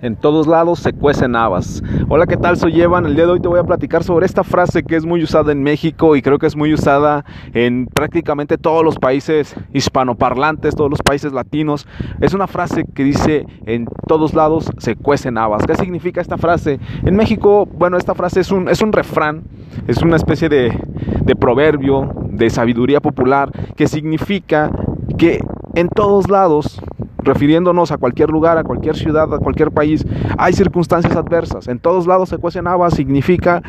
En todos lados se cuecen habas. Hola, ¿qué tal? Soy Evan. El día de hoy te voy a platicar sobre esta frase que es muy usada en México y creo que es muy usada en prácticamente todos los países hispanoparlantes, todos los países latinos. Es una frase que dice en todos lados se cuecen habas. ¿Qué significa esta frase? En México, bueno, esta frase es un, es un refrán, es una especie de, de proverbio, de sabiduría popular que significa que en todos lados refiriéndonos a cualquier lugar, a cualquier ciudad, a cualquier país, hay circunstancias adversas. En todos lados se cuecen habas significa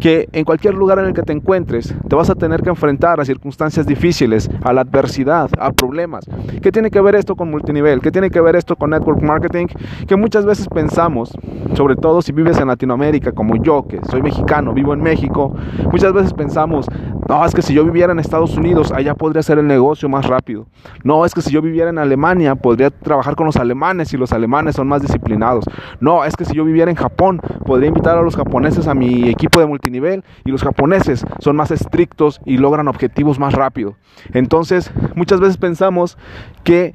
que en cualquier lugar en el que te encuentres te vas a tener que enfrentar a circunstancias difíciles, a la adversidad, a problemas. ¿Qué tiene que ver esto con multinivel? ¿Qué tiene que ver esto con network marketing? Que muchas veces pensamos, sobre todo si vives en Latinoamérica como yo, que soy mexicano, vivo en México, muchas veces pensamos, no, es que si yo viviera en Estados Unidos, allá podría ser el negocio más rápido. No, es que si yo viviera en Alemania, podría trabajar con los alemanes y los alemanes son más disciplinados. No, es que si yo viviera en Japón, podría invitar a los japoneses a mi equipo de multinivel y los japoneses son más estrictos y logran objetivos más rápido. Entonces, muchas veces pensamos que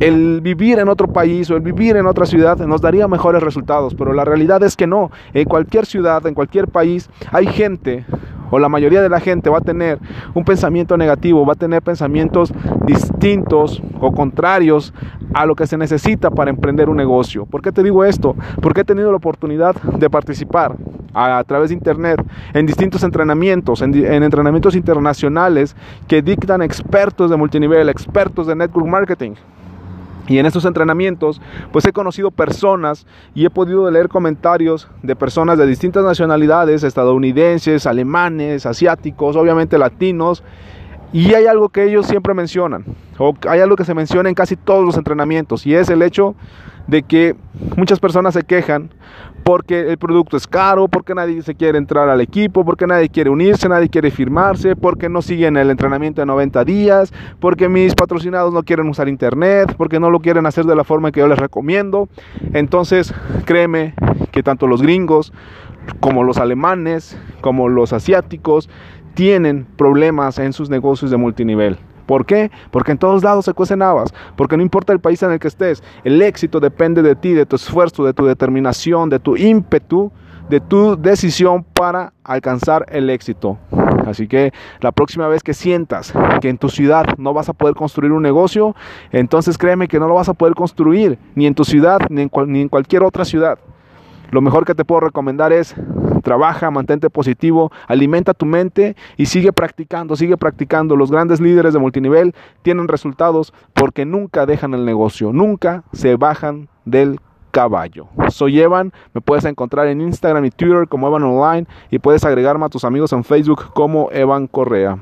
el vivir en otro país o el vivir en otra ciudad nos daría mejores resultados, pero la realidad es que no. En cualquier ciudad, en cualquier país, hay gente o la mayoría de la gente va a tener un pensamiento negativo, va a tener pensamientos distintos o contrarios a lo que se necesita para emprender un negocio. ¿Por qué te digo esto? Porque he tenido la oportunidad de participar a, través de internet en distintos entrenamientos, en, en entrenamientos internacionales que dictan expertos de multinivel, expertos de network marketing. Y en estos entrenamientos, pues he conocido personas y he podido leer comentarios de personas de distintas nacionalidades, estadounidenses, alemanes, asiáticos, obviamente latinos. Y hay algo que ellos siempre mencionan, o hay algo que se menciona en casi todos los entrenamientos, y es el hecho de que muchas personas se quejan porque el producto es caro, porque nadie se quiere entrar al equipo, porque nadie quiere unirse, nadie quiere firmarse, porque no siguen el entrenamiento de 90 días, porque mis patrocinados no quieren usar internet, porque no lo quieren hacer de la forma que yo les recomiendo. Entonces, créeme que tanto los gringos como los alemanes, como los asiáticos, tienen problemas en sus negocios de multinivel. ¿Por qué? Porque en todos lados se cuecen habas, porque no importa el país en el que estés, el éxito depende de ti, de tu esfuerzo, de tu determinación, de tu ímpetu, de tu decisión para alcanzar el éxito. Así que la próxima vez que sientas que en tu ciudad no vas a poder construir un negocio, entonces créeme que no lo vas a poder construir ni en tu ciudad ni en, ni en cualquier otra ciudad. Lo mejor que te puedo recomendar es trabaja, mantente positivo, alimenta tu mente y sigue practicando, sigue practicando. Los grandes líderes de multinivel tienen resultados porque nunca dejan el negocio, nunca se bajan del caballo. Soy Evan, me puedes encontrar en Instagram y Twitter como Evan Online y puedes agregarme a tus amigos en Facebook como Evan Correa.